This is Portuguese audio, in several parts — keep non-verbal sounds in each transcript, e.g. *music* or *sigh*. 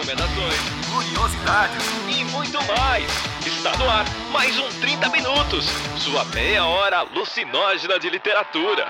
recomendações, curiosidades e muito mais. Está no ar mais um 30 Minutos, sua meia hora alucinógena de literatura.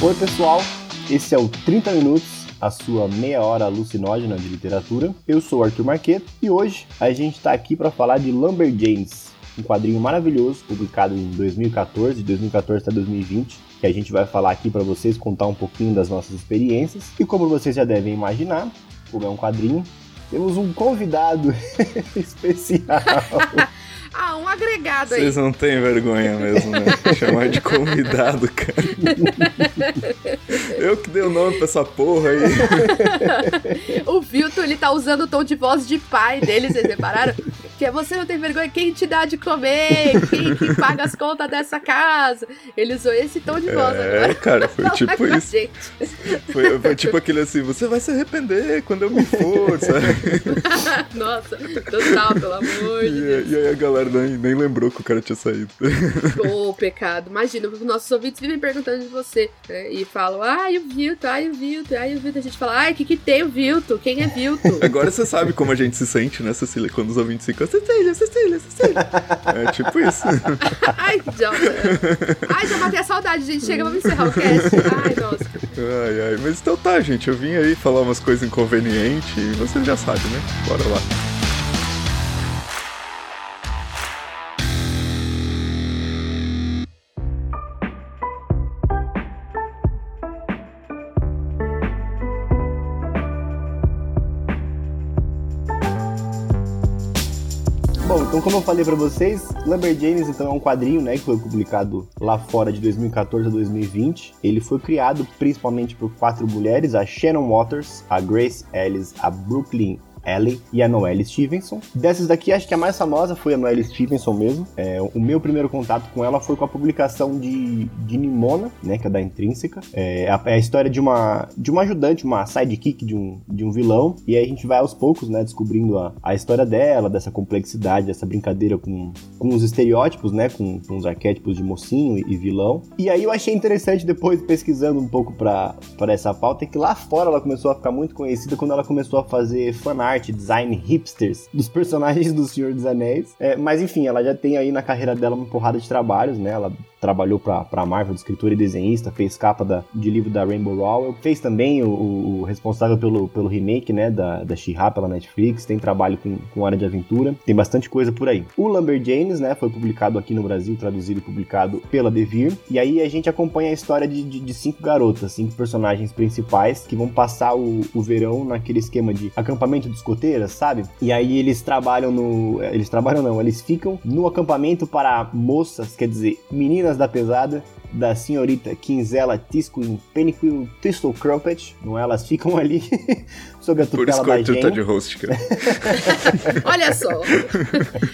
Oi, pessoal, esse é o 30 Minutos, a sua meia hora alucinógena de literatura. Eu sou o Arthur Marqueto e hoje a gente está aqui para falar de Lumberjanes, um quadrinho maravilhoso publicado em 2014, de 2014 até 2020, que a gente vai falar aqui para vocês, contar um pouquinho das nossas experiências. E como vocês já devem imaginar, como é um quadrinho, temos um convidado *laughs* especial. *laughs* Ah, um agregado aí. Vocês não têm vergonha mesmo, né? Chamar de convidado, cara. Eu que dei o nome pra essa porra aí. *laughs* o Vilton, ele tá usando o tom de voz de pai dele, vocês repararam? Que é você não tem vergonha, quem te dá de comer? Quem que *laughs* paga as contas dessa casa? Ele usou esse tom de voz é, agora. É, cara, foi *laughs* tipo isso. Foi, foi, tipo aquele assim, você vai se arrepender quando eu me for, sabe? *laughs* Nossa, total, pelo amor de Deus. E aí a galera nem, nem lembrou que o cara tinha saído. Ô, oh, pecado. Imagina, os nossos ouvintes vivem perguntando de você. Né? E falam, ai, o Vilto, ai, o Vilto, ai, o Vilto. A gente fala, ai, o que que tem o Vilto? Quem é Vilto? Agora você sabe como a gente se sente, né, Cecília? Quando os ouvintes ficam, Cecília, Cecília, Cecília. É tipo isso. *laughs* ai, idiota. Ai, já matei a saudade, gente. Chega, vamos encerrar o cast. Ai, nossa. Ai, ai. Mas então tá, gente. Eu vim aí falar umas coisas inconvenientes e você já sabe, né? Bora lá. Como eu falei para vocês, Lumberjanes então é um quadrinho, né, que foi publicado lá fora de 2014 a 2020. Ele foi criado principalmente por quatro mulheres, a Shannon Waters, a Grace Ellis, a Brooklyn Ellie e a Noelle Stevenson. Dessas daqui, acho que a mais famosa foi a Noelle Stevenson mesmo. É, o meu primeiro contato com ela foi com a publicação de, de Nimona, né, que é da Intrínseca. É a, é a história de uma, de uma ajudante, uma sidekick de um, de um vilão. E aí a gente vai aos poucos, né, descobrindo a, a história dela, dessa complexidade, dessa brincadeira com, com os estereótipos, né, com, com os arquétipos de mocinho e, e vilão. E aí eu achei interessante depois, pesquisando um pouco para essa pauta, que lá fora ela começou a ficar muito conhecida quando ela começou a fazer fanart design hipsters dos personagens do Senhor dos Anéis. É, mas enfim, ela já tem aí na carreira dela uma porrada de trabalhos, né? Ela trabalhou pra, pra Marvel, escritor e desenhista, fez capa da, de livro da Rainbow Rowell, fez também o, o, responsável pelo, pelo remake, né, da, da She-Ra pela Netflix, tem trabalho com, com área de aventura, tem bastante coisa por aí. O Lumberjanes, né, foi publicado aqui no Brasil, traduzido e publicado pela Devir, e aí a gente acompanha a história de, de, de cinco garotas, cinco personagens principais que vão passar o, o verão naquele esquema de acampamento escoteiras, sabe? E aí eles trabalham no... eles trabalham não, eles ficam no acampamento para moças, quer dizer, meninas da pesada da senhorita Quinzela Tisco Peniquil Thistle Crumpet, não é? Elas ficam *laughs* ali sob a tutela por isso que da tá de host, cara. *laughs* Olha só.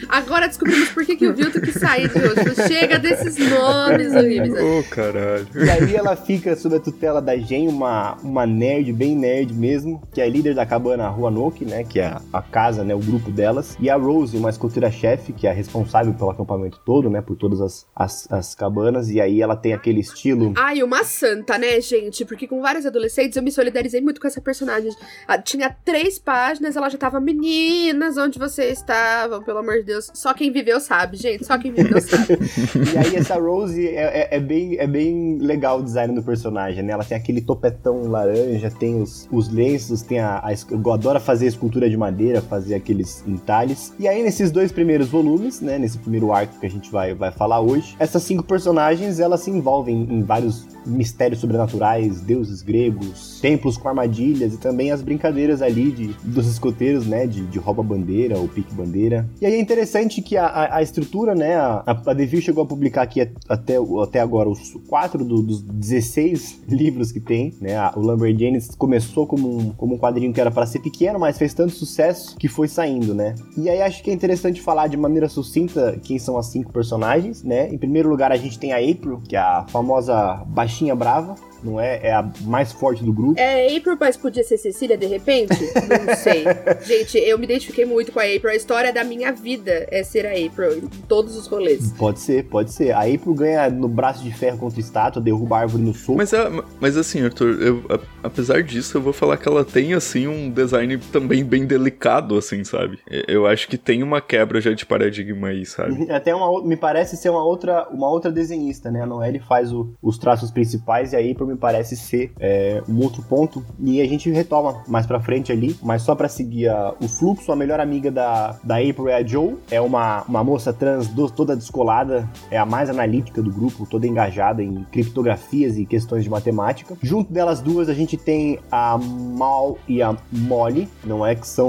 Agora descobrimos por que, que o Vilto que sair de hoje. Chega desses nomes horríveis. Ô, oh, caralho. E aí ela fica sob a tutela da Jen, uma, uma nerd, bem nerd mesmo, que é líder da cabana Ruanoke, né? Que é a casa, né? O grupo delas. E a Rose, uma escoteira-chefe, que é responsável pelo acampamento todo, né? Por todas as, as, as cabanas. E aí ela tem aquele estilo... Ai, uma santa, né, gente? Porque com vários adolescentes eu me solidarizei muito com essa personagem tinha três páginas, ela já tava, meninas, onde vocês estavam, pelo amor de Deus. Só quem viveu sabe, gente, só quem viveu sabe. *laughs* *laughs* e aí essa Rose é, é, é, bem, é bem legal o design do personagem, né? Ela tem aquele topetão laranja, tem os, os lenços, tem a, a eu adoro fazer escultura de madeira, fazer aqueles entalhes. E aí nesses dois primeiros volumes, né, nesse primeiro arco que a gente vai, vai falar hoje, essas cinco personagens, elas se envolvem em vários mistérios sobrenaturais, deuses gregos, templos com armadilhas e também as brincadeiras ali de, dos escoteiros, né, de, de rouba-bandeira ou pique-bandeira. E aí é interessante que a, a, a estrutura, né, a, a Devil chegou a publicar aqui até, até agora os quatro do, dos 16 livros que tem, né, o Lumberjanes começou como um, como um quadrinho que era para ser pequeno, mas fez tanto sucesso que foi saindo, né. E aí acho que é interessante falar de maneira sucinta quem são as cinco personagens, né. Em primeiro lugar a gente tem a April, que é a famosa baixinha brava, não é? É a mais forte do grupo. É April, mas podia ser Cecília de repente? Não sei. *laughs* Gente, eu me identifiquei muito com a April. A história da minha vida é ser a April em todos os rolês. Pode ser, pode ser. A April ganha no braço de ferro contra estátua, derruba a árvore no sul. Mas, é, mas assim, Arthur, eu, a, apesar disso, eu vou falar que ela tem, assim, um design também bem delicado, assim, sabe? Eu acho que tem uma quebra já de paradigma aí, sabe? Até uma, me parece ser uma outra, uma outra desenhista, né? A Noelle faz o, os traços principais e a April me parece ser é, um outro ponto. E a gente retoma mais pra frente ali, mas só pra seguir a, o fluxo, a melhor amiga da, da April é a Joe, é uma, uma moça trans do, toda descolada, é a mais analítica do grupo, toda engajada em criptografias e questões de matemática. Junto delas duas, a gente tem a Mal e a Molly, não é? Que são.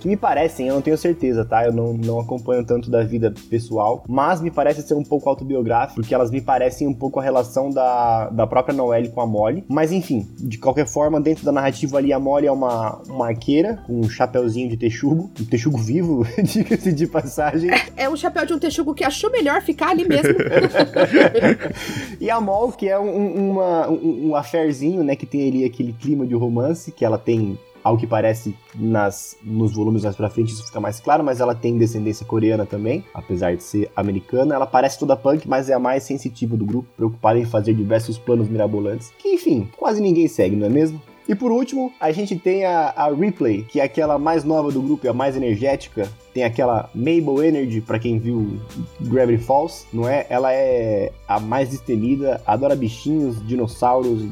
que me parecem, eu não tenho certeza, tá? Eu não, não acompanho tanto da vida pessoal, mas me parece ser um pouco autobiográfico, porque elas me parecem um pouco a relação da, da própria Noelle com a Molly. Mas enfim, de qualquer forma, dentro da narrativa ali, a Molly é uma, uma arqueira com um chapeuzinho de texugo, um texugo vivo, *laughs* diga-se de passagem. É um chapéu de um texugo que achou melhor ficar ali mesmo. *laughs* e a Mol, que é um, uma, um, um affairzinho, né, que tem ali aquele clima de romance, que ela tem ao que parece nas, nos volumes mais pra frente isso fica mais claro, mas ela tem descendência coreana também, apesar de ser americana. Ela parece toda punk, mas é a mais sensitiva do grupo, preocupada em fazer diversos planos mirabolantes, que enfim, quase ninguém segue, não é mesmo? E por último, a gente tem a, a Ripley, que é aquela mais nova do grupo e a mais energética. Tem aquela Mabel Energy, para quem viu Gravity Falls, não é? Ela é a mais destemida, adora bichinhos, dinossauros,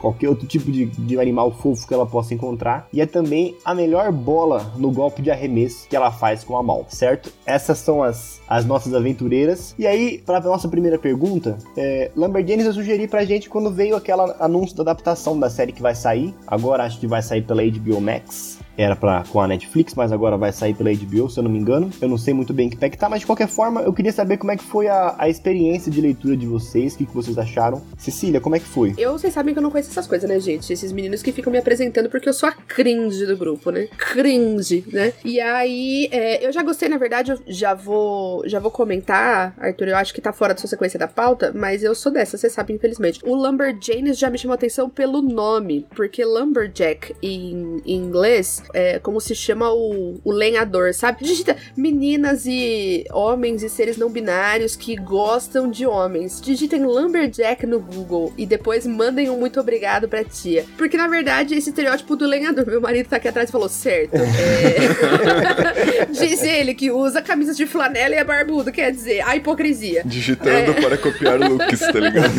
qualquer outro tipo de, de animal fofo que ela possa encontrar. E é também a melhor bola no golpe de arremesso que ela faz com a mão, certo? Essas são as, as nossas aventureiras. E aí, para nossa primeira pergunta, é, Lumberjanes eu sugeri pra gente quando veio aquela anúncio da adaptação da série que vai sair. Agora acho que vai sair pela HBO Max era para com a Netflix, mas agora vai sair pela HBO, se eu não me engano. Eu não sei muito bem que pé que tá, mas de qualquer forma, eu queria saber como é que foi a, a experiência de leitura de vocês, o que, que vocês acharam. Cecília, como é que foi? Eu, vocês sabem que eu não conheço essas coisas, né, gente? Esses meninos que ficam me apresentando porque eu sou a cringe do grupo, né? Cringe, né? E aí, é, eu já gostei, na verdade, eu já vou, já vou comentar, Arthur, eu acho que tá fora da sua sequência da pauta, mas eu sou dessa, você sabe, infelizmente. O Lumberjanes já me chamou atenção pelo nome, porque Lumberjack em, em inglês é, como se chama o, o lenhador, sabe? Digita meninas e homens e seres não binários que gostam de homens. Digitem Lumberjack no Google e depois mandem um muito obrigado pra tia. Porque na verdade, esse estereótipo do lenhador, meu marido tá aqui atrás e falou: certo. É... *laughs* Diz ele que usa camisas de flanela e é barbudo, quer dizer, a hipocrisia. Digitando é... para copiar looks, tá ligado?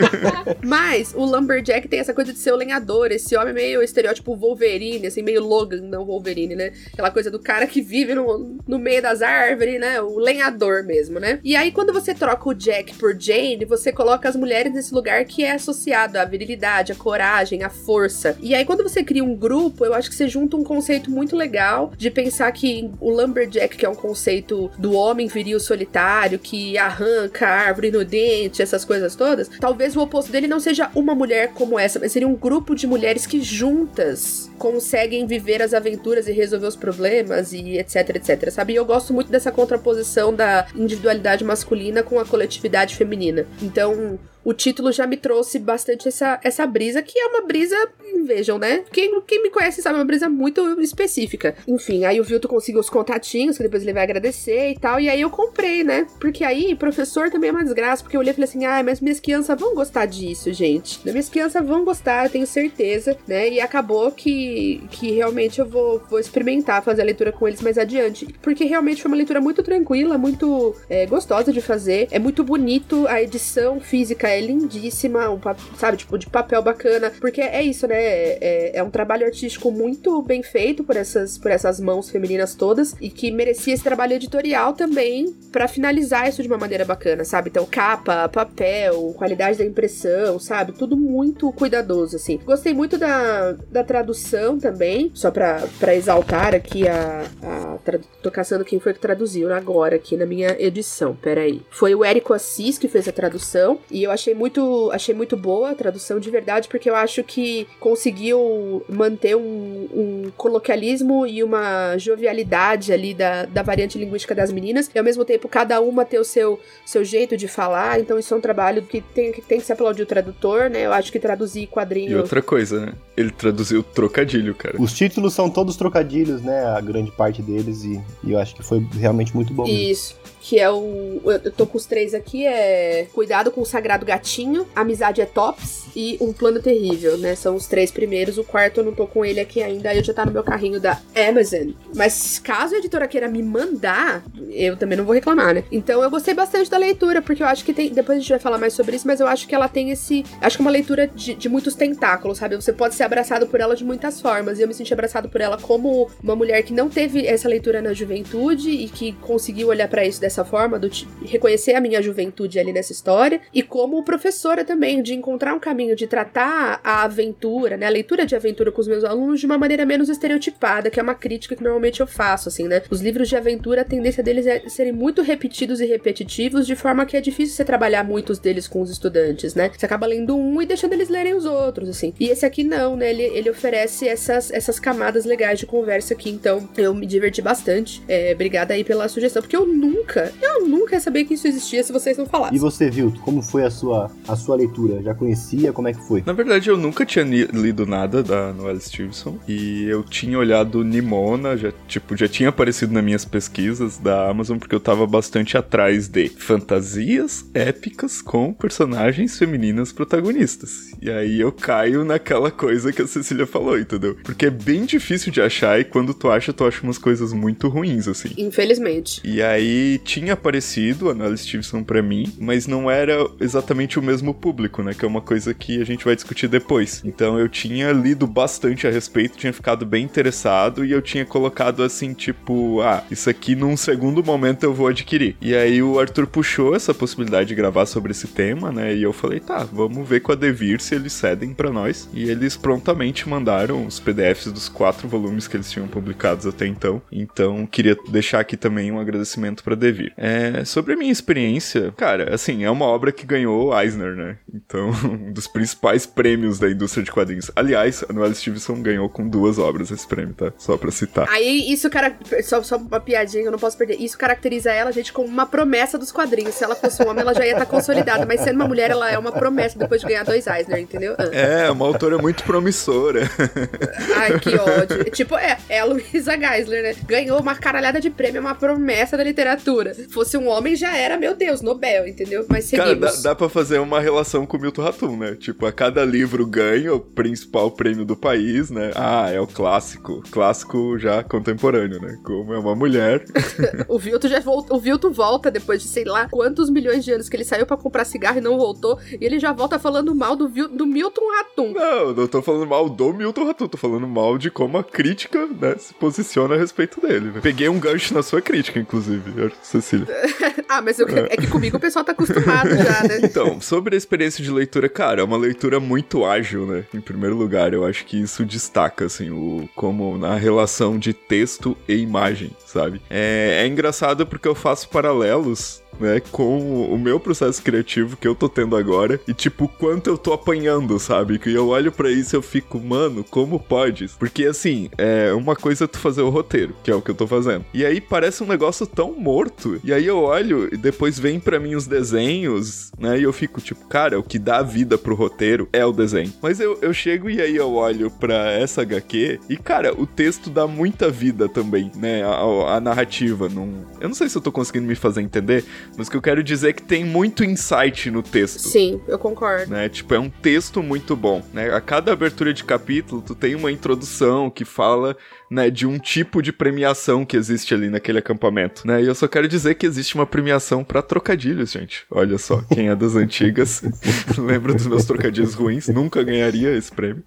*laughs* Mas o Lumberjack tem essa coisa de ser o lenhador, esse homem meio estereótipo Wolverine, assim, meio Logan, não Wolverine, né? Aquela coisa do cara que vive no, no meio das árvores, né? O lenhador mesmo, né? E aí, quando você troca o Jack por Jane, você coloca as mulheres nesse lugar que é associado à virilidade, à coragem, à força. E aí, quando você cria um grupo, eu acho que você junta um conceito muito legal de pensar que o Lumberjack, que é um conceito do homem viril solitário, que arranca a árvore no dente, essas coisas todas, talvez o oposto dele não seja uma mulher como essa, mas seria um grupo de mulheres que juntas conseguem viver as aventuras e resolver os problemas e etc, etc, sabe? E eu gosto muito dessa contraposição da individualidade masculina com a coletividade feminina. Então, o título já me trouxe bastante essa, essa brisa, que é uma brisa, vejam, né? Quem, quem me conhece sabe, é uma brisa muito específica. Enfim, aí o Vilto conseguiu os contatinhos, que depois ele vai agradecer e tal, e aí eu comprei, né? Porque aí, professor também é uma desgraça, porque eu olhei e falei assim, ah, mas minhas crianças vão gostar disso, gente. Minhas crianças vão gostar, eu tenho certeza, né? E acabou que, que realmente eu vou, vou experimentar fazer a leitura com eles mais adiante, porque realmente foi uma leitura muito tranquila, muito é, gostosa de fazer, é muito bonito, a edição física é lindíssima, um, sabe, tipo, de papel bacana, porque é isso, né? É, é, um trabalho artístico muito bem feito por essas, por essas mãos femininas todas e que merecia esse trabalho editorial também para finalizar isso de uma maneira bacana, sabe? Então, capa, papel, qualidade da impressão, sabe? Tudo muito cuidadoso, assim. Gostei muito da, da tradução também, só pra exaltar aqui a. a tô caçando quem foi que traduziu agora aqui na minha edição, peraí. Foi o Érico Assis que fez a tradução e eu acho achei muito, achei muito boa a tradução de verdade, porque eu acho que conseguiu manter um, um coloquialismo e uma jovialidade ali da, da variante linguística das meninas, e ao mesmo tempo cada uma ter o seu, seu jeito de falar, então isso é um trabalho que tem que, tem que se aplaudir o tradutor, né? Eu acho que traduzir quadrinho. E outra coisa, né? Ele traduziu trocadilho, cara. Os títulos são todos trocadilhos, né? A grande parte deles, e, e eu acho que foi realmente muito bom. Isso que é o. Eu tô com os três aqui: é Cuidado com o Sagrado Gatinho, Amizade é Tops e Um Plano Terrível, né? São os três primeiros. O quarto eu não tô com ele aqui ainda, ele já tá no meu carrinho da Amazon. Mas caso a editora queira me mandar, eu também não vou reclamar, né? Então eu gostei bastante da leitura, porque eu acho que tem. Depois a gente vai falar mais sobre isso, mas eu acho que ela tem esse. Acho que é uma leitura de, de muitos tentáculos, sabe? Você pode ser abraçado por ela de muitas formas. E eu me senti abraçado por ela como uma mulher que não teve essa leitura na juventude e que conseguiu olhar para isso dessa forma, do reconhecer a minha juventude ali nessa história, e como professora também, de encontrar um caminho de tratar a aventura, né, a leitura de aventura com os meus alunos de uma maneira menos estereotipada, que é uma crítica que normalmente eu faço, assim, né? Os livros de aventura, a tendência deles é serem muito repetidos e repetitivos, de forma que é difícil você trabalhar muitos deles com os estudantes, né? Você acaba lendo um e deixando eles lerem os outros, assim. E esse aqui não, né? Ele, ele oferece essas, essas camadas legais de conversa aqui, então eu me diverti bastante. É, obrigada aí pela sugestão, porque eu nunca, eu nunca ia saber que isso existia se vocês não falassem. E você, viu? Como foi a sua, a sua leitura? Já conhecia? Como é que foi? Na verdade, eu nunca tinha lido nada da Noelle Stevenson. E eu tinha olhado Nimona, já, tipo, já tinha aparecido nas minhas pesquisas da Amazon, porque eu tava bastante atrás de fantasias épicas com personagens femininas protagonistas. E aí eu caio naquela coisa que a Cecília falou, entendeu? Porque é bem difícil de achar e quando tu acha, tu acha umas coisas muito ruins, assim. Infelizmente. E aí tinha aparecido a Nell Stevenson para mim, mas não era exatamente o mesmo público, né? Que é uma coisa que a gente vai discutir depois. Então eu tinha lido bastante a respeito, tinha ficado bem interessado e eu tinha colocado assim, tipo, ah, isso aqui num segundo momento eu vou adquirir. E aí o Arthur puxou essa possibilidade de gravar sobre esse tema, né? E eu falei, tá, vamos ver com a Devir se eles cedem para nós. E eles prontamente mandaram os PDFs dos quatro volumes que eles tinham publicados até então. Então queria deixar aqui também um agradecimento para Devir vir. É, sobre a minha experiência, cara, assim, é uma obra que ganhou Eisner, né? Então, *laughs* um dos principais prêmios da indústria de quadrinhos. Aliás, a Noelle Stevenson ganhou com duas obras esse prêmio, tá? Só pra citar. Aí, isso, cara, só, só uma piadinha que eu não posso perder. Isso caracteriza ela, gente, como uma promessa dos quadrinhos. Se ela fosse um homem, ela já ia estar tá consolidada. Mas sendo uma mulher, ela é uma promessa depois de ganhar dois Eisner, entendeu? Ah. É, uma autora muito promissora. *laughs* Ai, que ódio. Tipo, é, é a Luísa Geisler, né? Ganhou uma caralhada de prêmio, é uma promessa da literatura. Fosse um homem, já era, meu Deus, Nobel, entendeu? Mas seguimos. Cara, dá, dá pra fazer uma relação com o Milton Ratum, né? Tipo, a cada livro ganha o principal prêmio do país, né? Ah, é o clássico. Clássico já contemporâneo, né? Como é uma mulher. *laughs* o Vilto já volta, o Vilto volta depois de sei lá quantos milhões de anos que ele saiu para comprar cigarro e não voltou, e ele já volta falando mal do, do Milton Ratum. Não, não tô falando mal do Milton Ratum, tô falando mal de como a crítica, né, se posiciona a respeito dele, né? Peguei um gancho na sua crítica, inclusive, Cecília. *laughs* ah, mas eu, é. é que comigo o pessoal tá acostumado já, né? *laughs* Então, sobre a experiência de leitura, cara, é uma leitura muito ágil, né? Em primeiro lugar, eu acho que isso destaca, assim, o como na relação de texto e imagem, sabe? É, é engraçado porque eu faço paralelos né, com o meu processo criativo que eu tô tendo agora e tipo quanto eu tô apanhando, sabe? Que eu olho para isso e eu fico, mano, como pode? Porque assim, é uma coisa é tu fazer o roteiro, que é o que eu tô fazendo. E aí parece um negócio tão morto. E aí eu olho e depois vem para mim os desenhos, né? E eu fico tipo, cara, o que dá vida pro roteiro é o desenho. Mas eu, eu chego e aí eu olho para essa HQ e cara, o texto dá muita vida também, né? A, a narrativa. Num... Eu não sei se eu tô conseguindo me fazer entender, mas o que eu quero dizer é que tem muito insight no texto. Sim, eu concordo. Né? Tipo, é um texto muito bom, né? A cada abertura de capítulo, tu tem uma introdução que fala né, de um tipo de premiação que existe ali naquele acampamento, né? E eu só quero dizer que existe uma premiação para trocadilhos, gente. Olha só, quem é das antigas *laughs* lembra dos meus trocadilhos ruins, nunca ganharia esse prêmio.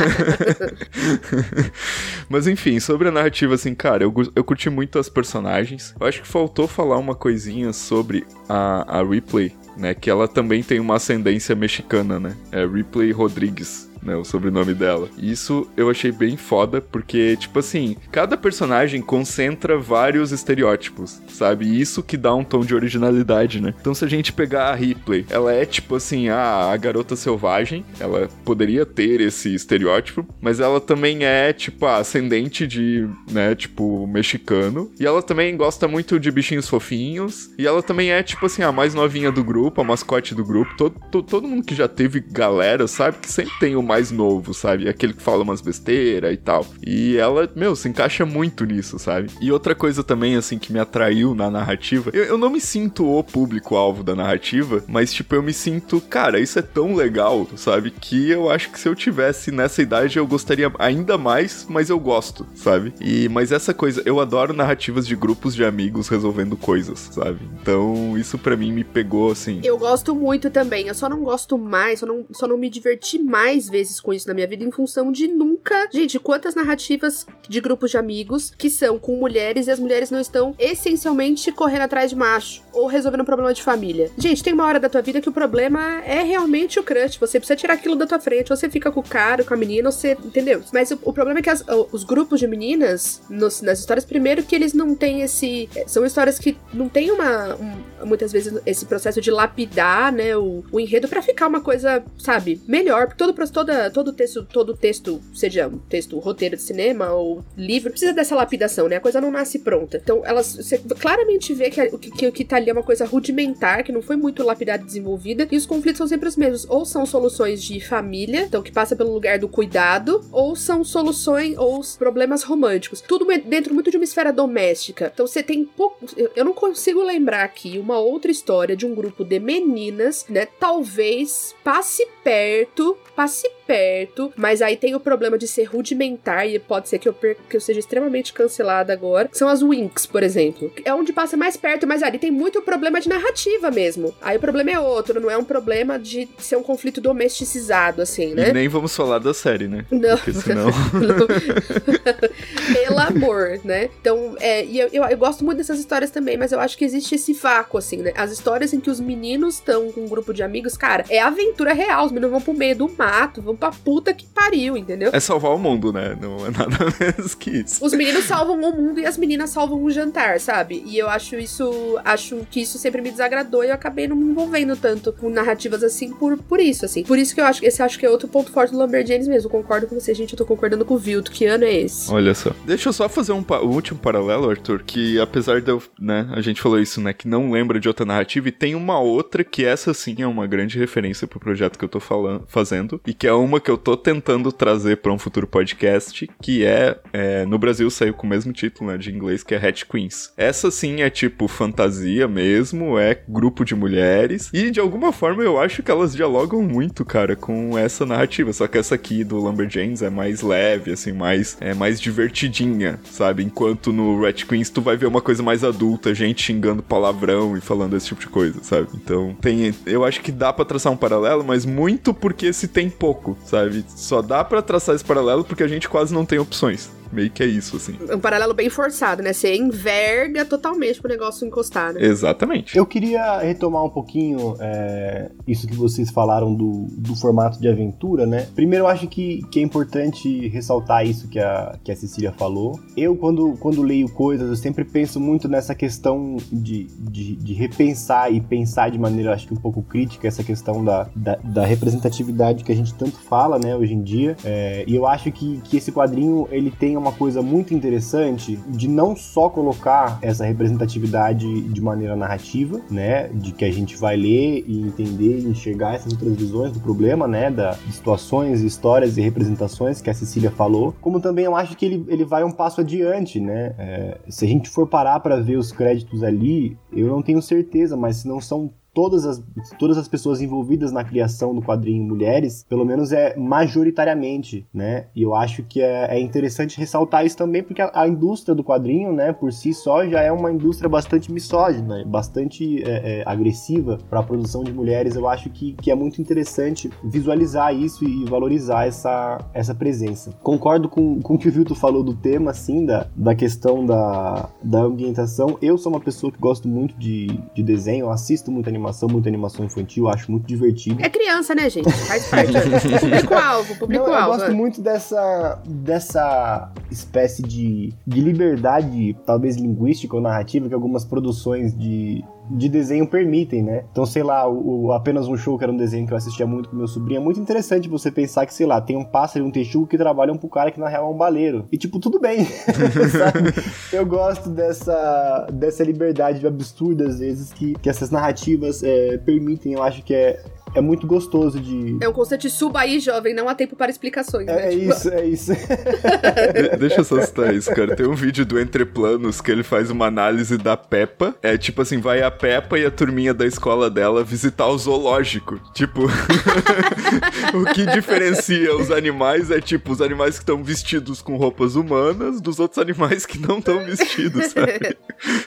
*laughs* Mas enfim, sobre a narrativa, assim, cara, eu, eu curti muito as personagens. Eu acho que faltou falar uma sobre a, a Ripley, né? Que ela também tem uma ascendência mexicana, né? É Ripley Rodrigues né, o sobrenome dela. Isso eu achei bem foda, porque, tipo assim, cada personagem concentra vários estereótipos, sabe? Isso que dá um tom de originalidade, né? Então se a gente pegar a Ripley, ela é tipo assim, a, a garota selvagem, ela poderia ter esse estereótipo, mas ela também é, tipo, ascendente de, né, tipo, mexicano. E ela também gosta muito de bichinhos fofinhos. E ela também é, tipo assim, a mais novinha do grupo, a mascote do grupo. Todo, todo, todo mundo que já teve galera sabe que sempre tem o mais novo, sabe? Aquele que fala umas besteiras e tal. E ela, meu, se encaixa muito nisso, sabe? E outra coisa também, assim, que me atraiu na narrativa, eu, eu não me sinto o público-alvo da narrativa, mas, tipo, eu me sinto, cara, isso é tão legal, sabe? Que eu acho que se eu tivesse nessa idade eu gostaria ainda mais, mas eu gosto, sabe? E, mas essa coisa, eu adoro narrativas de grupos de amigos resolvendo coisas, sabe? Então, isso para mim me pegou, assim. Eu gosto muito também, eu só não gosto mais, só não, só não me diverti mais vezes com isso na minha vida em função de nunca. Gente, quantas narrativas de grupos de amigos que são com mulheres e as mulheres não estão essencialmente correndo atrás de macho ou resolvendo um problema de família. Gente, tem uma hora da tua vida que o problema é realmente o crush. Você precisa tirar aquilo da tua frente. Você fica com o cara, com a menina, você. Entendeu? Mas o, o problema é que as, os grupos de meninas, nos, nas histórias, primeiro que eles não têm esse. São histórias que não tem uma. Um, muitas vezes esse processo de lapidar, né? O, o enredo para ficar uma coisa, sabe, melhor. Porque todo, toda, todo texto, todo texto, seja um texto, roteiro de cinema ou livro, precisa dessa lapidação, né? A coisa não nasce pronta. Então, elas. Você claramente vê que, que, que, que tá ali é uma coisa rudimentar, que não foi muito lapidada e desenvolvida, e os conflitos são sempre os mesmos. Ou são soluções de família, então que passa pelo lugar do cuidado, ou são soluções ou problemas românticos. Tudo dentro muito de uma esfera doméstica. Então você tem pouco. Eu não consigo lembrar aqui uma outra história de um grupo de meninas, né? Talvez passe perto, passe perto, mas aí tem o problema de ser rudimentar e pode ser que eu, que eu seja extremamente cancelada agora. São as Winx, por exemplo. É onde passa mais perto, mas ali tem muito problema de narrativa mesmo. Aí o problema é outro, não é um problema de ser um conflito domesticizado, assim, né? E nem vamos falar da série, né? Não. Porque senão... *laughs* Pelo amor, né? Então, é, e eu, eu, eu, gosto muito dessas histórias também, mas eu acho que existe esse vácuo, assim, né? As histórias em que os meninos estão com um grupo de amigos, cara, é aventura real. Os meninos vão pro meio do mato, vão pra puta que pariu, entendeu? É salvar o mundo, né? Não é nada *laughs* menos que isso. Os meninos salvam o mundo e as meninas salvam o jantar, sabe? E eu acho isso. Acho que isso sempre me desagradou e eu acabei não me envolvendo tanto com narrativas assim por, por isso, assim. Por isso que eu acho que esse acho que é outro ponto forte do Lumberjanes mesmo. Concordo com você, gente. Eu tô concordando com o Vilto. Que ano é esse? Olha só. Deixa eu só fazer um, um último paralelo, Arthur, que apesar de eu, né, a gente falou isso, né, que não lembra de outra narrativa, e tem uma outra que essa sim é uma grande referência pro projeto que eu tô falando, fazendo, e que é uma que eu tô tentando trazer para um futuro podcast, que é, é, no Brasil saiu com o mesmo título, né, de inglês, que é Hatch Queens. Essa sim é tipo fantasia mesmo, é grupo de mulheres, e de alguma forma eu acho que elas dialogam muito, cara, com essa narrativa, só que essa aqui do Lumberjanes é mais leve, assim, mais, é mais divertidinha, sabe? Enquanto no Rat Queens tu vai ver uma coisa mais adulta, gente xingando palavrão e falando esse tipo de coisa, sabe? Então, tem, eu acho que dá para traçar um paralelo, mas muito porque se tem pouco, sabe? Só dá para traçar esse paralelo porque a gente quase não tem opções. Meio que é isso, assim. Um paralelo bem forçado, né? Você enverga totalmente pro negócio encostar, né? Exatamente. Eu queria retomar um pouquinho é, isso que vocês falaram do, do formato de aventura, né? Primeiro, eu acho que, que é importante ressaltar isso que a, que a Cecília falou. Eu, quando, quando leio coisas, eu sempre penso muito nessa questão de, de, de repensar e pensar de maneira, acho que um pouco crítica, essa questão da, da, da representatividade que a gente tanto fala, né, hoje em dia. É, e eu acho que, que esse quadrinho, ele tem uma coisa muito interessante de não só colocar essa representatividade de maneira narrativa, né, de que a gente vai ler e entender e enxergar essas outras visões do problema, né, da situações, histórias e representações que a Cecília falou, como também eu acho que ele, ele vai um passo adiante, né, é, se a gente for parar para ver os créditos ali, eu não tenho certeza, mas se não são todas as, todas as pessoas envolvidas na criação do quadrinho mulheres, pelo menos é majoritariamente, né? E eu acho que é, é interessante ressaltar isso também, porque a, a, indústria do quadrinho, né, por si só, já é uma indústria bastante misógina, bastante é, é, agressiva para a produção de mulheres. Eu acho que, que é muito interessante visualizar isso e valorizar essa, essa presença. Concordo com, com o que o Vilto falou do tema, assim, da, da questão da, da ambientação. Eu sou uma pessoa que gosto muito de, de desenho, assisto muito animação animação, muita animação infantil, acho muito divertido. É criança, né, gente? Faz parte. público-alvo, *laughs* público-alvo. Eu gosto muito dessa, dessa espécie de, de liberdade, talvez linguística ou narrativa, que algumas produções de, de desenho permitem, né? Então, sei lá, o, o, apenas um show que era um desenho que eu assistia muito com meu sobrinho, é muito interessante você pensar que, sei lá, tem um pássaro e um texugo que trabalham pro cara que na real é um baleiro. E tipo, tudo bem? *laughs* Eu gosto dessa, dessa liberdade absurda, às vezes, que, que essas narrativas é, permitem. Eu acho que é, é muito gostoso de. É um conceito de suba aí, jovem, não há tempo para explicações. É, né? é tipo... isso, é isso. de deixa eu só citar isso, cara. Tem um vídeo do Entre Planos que ele faz uma análise da Peppa. É tipo assim, vai a Peppa e a turminha da escola dela visitar o zoológico. Tipo, *laughs* o que diferencia os animais é tipo os animais que estão vestidos com roupas humanas dos outros animais que não estão vestidos, sabe?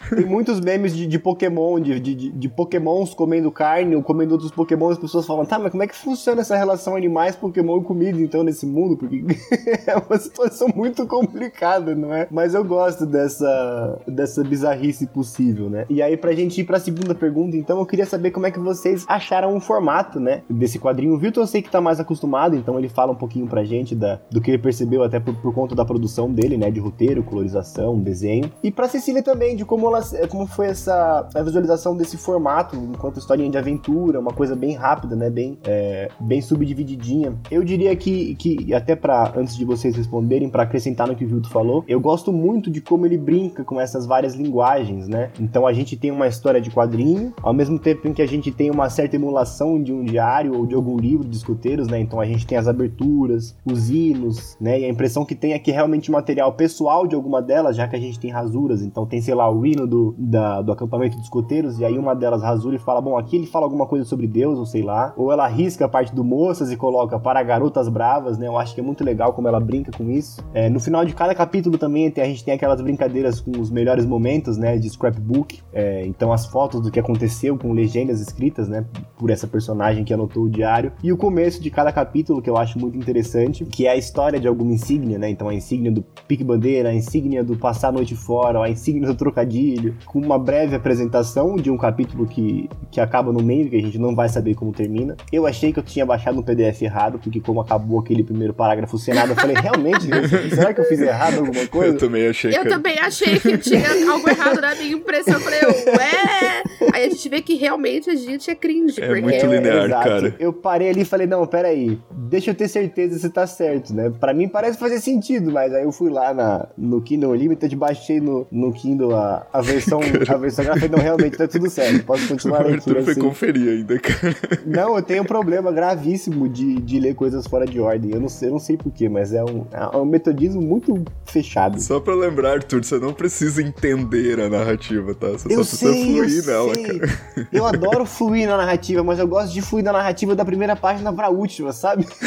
Tem muitos memes de, de Pokémon, de, de, de Pokémons comendo carne ou comendo outros Pokémons pessoas falam, tá, mas como é que funciona essa relação animais, Pokémon e comida, então, nesse mundo? Porque *laughs* é uma situação muito complicada, não é? Mas eu gosto dessa, dessa bizarrice possível, né? E aí, pra gente ir pra segunda pergunta, então, eu queria saber como é que vocês acharam o formato, né, desse quadrinho. O Vitor eu sei que tá mais acostumado, então ele fala um pouquinho pra gente da, do que ele percebeu até por, por conta da produção dele, né, de roteiro, colorização, desenho. E pra Cecília também, de como, ela, como foi essa a visualização desse formato, enquanto historinha de aventura, uma coisa bem rápida rápida, né? Bem, é, bem subdivididinha. Eu diria que, que até para antes de vocês responderem, para acrescentar no que o Vilto falou, eu gosto muito de como ele brinca com essas várias linguagens, né? Então a gente tem uma história de quadrinho, ao mesmo tempo em que a gente tem uma certa emulação de um diário ou de algum livro de escuteiros, né? Então a gente tem as aberturas, os hinos, né? E a impressão que tem é que realmente material pessoal de alguma delas, já que a gente tem rasuras. Então tem, sei lá, o hino do, da, do acampamento de escoteiros, e aí uma delas rasura e fala, bom, aqui ele fala alguma coisa sobre Deus, ou sei lá, ou ela risca a parte do moças e coloca para garotas bravas, né? Eu acho que é muito legal como ela brinca com isso. É, no final de cada capítulo também a gente tem aquelas brincadeiras com os melhores momentos, né? De scrapbook. É, então as fotos do que aconteceu com legendas escritas, né? Por essa personagem que anotou o diário. E o começo de cada capítulo que eu acho muito interessante, que é a história de alguma insígnia, né? Então a insígnia do pique bandeira, a insígnia do passar a noite fora, a insígnia do trocadilho, com uma breve apresentação de um capítulo que, que acaba no meio, que a gente não vai saber como termina. Eu achei que eu tinha baixado um PDF errado, porque como acabou aquele primeiro parágrafo sem nada, eu falei, realmente, será que eu fiz errado alguma coisa? Eu também achei. Eu cara. também achei que tinha *laughs* algo errado na minha impressão. Eu falei, ué! Aí a gente vê que realmente a gente é cringe. É porque... muito linear, Exato. cara. Eu parei ali e falei, não, peraí, deixa eu ter certeza se tá certo, né? Pra mim parece fazer sentido, mas aí eu fui lá na, no Kindle Unlimited, baixei no, no Kindle a, a versão *laughs* a versão gráfica, não, realmente tá tudo certo, posso continuar O Arthur aqui, foi assim. conferir ainda, cara. Não, eu tenho um problema gravíssimo de, de ler coisas fora de ordem. Eu não sei, eu não sei porquê, mas é um, é um metodismo muito fechado. Só pra lembrar, Arthur, você não precisa entender a narrativa, tá? Você Eu só precisa sei, eu fluir nela, sei. cara. Eu adoro fluir na narrativa, mas eu gosto de fluir na narrativa da primeira página pra última, sabe? *laughs*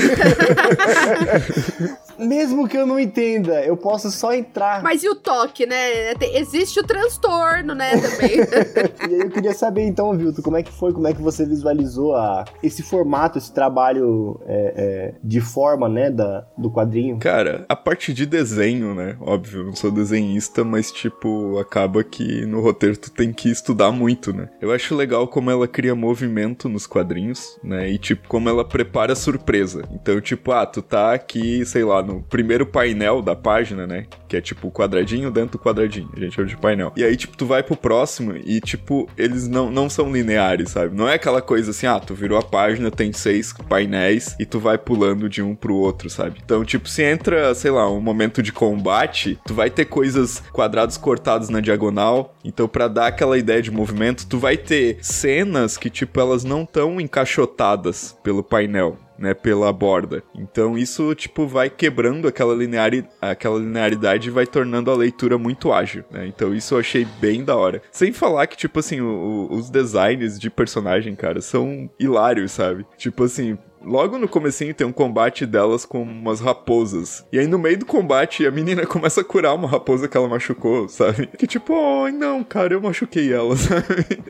Mesmo que eu não entenda, eu posso só entrar. Mas e o toque, né? Existe o transtorno, né, também. *laughs* E aí eu queria saber então, Vilto, como é que foi, como é que você visualizou a, esse formato, esse trabalho é, é, de forma, né, da, do quadrinho? Cara, a parte de desenho, né? Óbvio, eu não sou desenhista, mas, tipo, acaba que no roteiro tu tem que estudar muito, né? Eu acho legal como ela cria movimento nos quadrinhos, né? E, tipo, como ela prepara surpresa. Então, tipo, ah, tu tá aqui, sei lá, no primeiro painel da página, né? Que é, tipo, o quadradinho dentro do quadradinho. A gente chama de painel. E aí, tipo, tu vai pro próximo e, tipo, eles não, não são lineares, sabe? Não é aquela coisa assim, ah, tu virou a página, tem seis painéis e tu vai pulando de um pro outro, sabe? Então, tipo, se entra, sei lá, um momento de combate, tu vai ter coisas quadrados cortados na diagonal. Então, pra dar aquela ideia de movimento, tu vai ter cenas que, tipo, elas não tão encaixotadas pelo painel. Né, pela borda. Então isso, tipo, vai quebrando aquela, aquela linearidade e vai tornando a leitura muito ágil, né? Então isso eu achei bem da hora. Sem falar que, tipo assim, o- o- os designs de personagem, cara, são hilários, sabe? Tipo assim, Logo no comecinho tem um combate delas com umas raposas. E aí no meio do combate a menina *laughs* começa a curar uma raposa que ela machucou, sabe? Que tipo, ai não, cara, eu machuquei ela, *laughs* sabe?